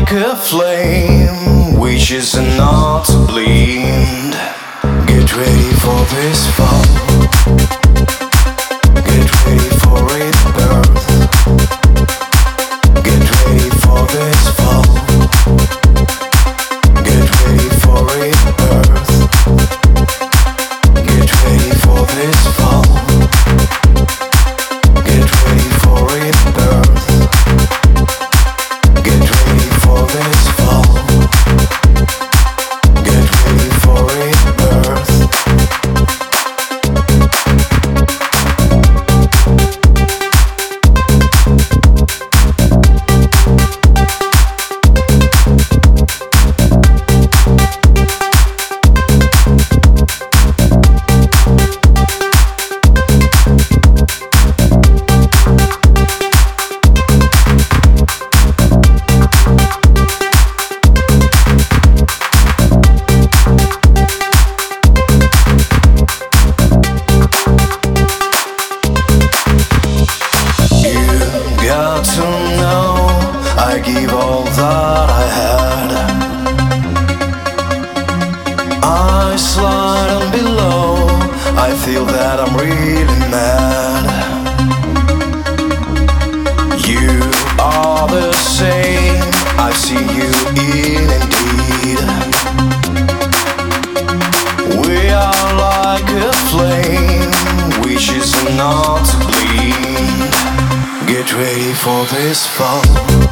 like a flame, which is not to bleed. Get ready for this fall. I give all that I had. I slide on below. I feel that I'm really mad. You are the same. I see you in indeed. We are like a flame, which is not to bleed. Get ready for this fall.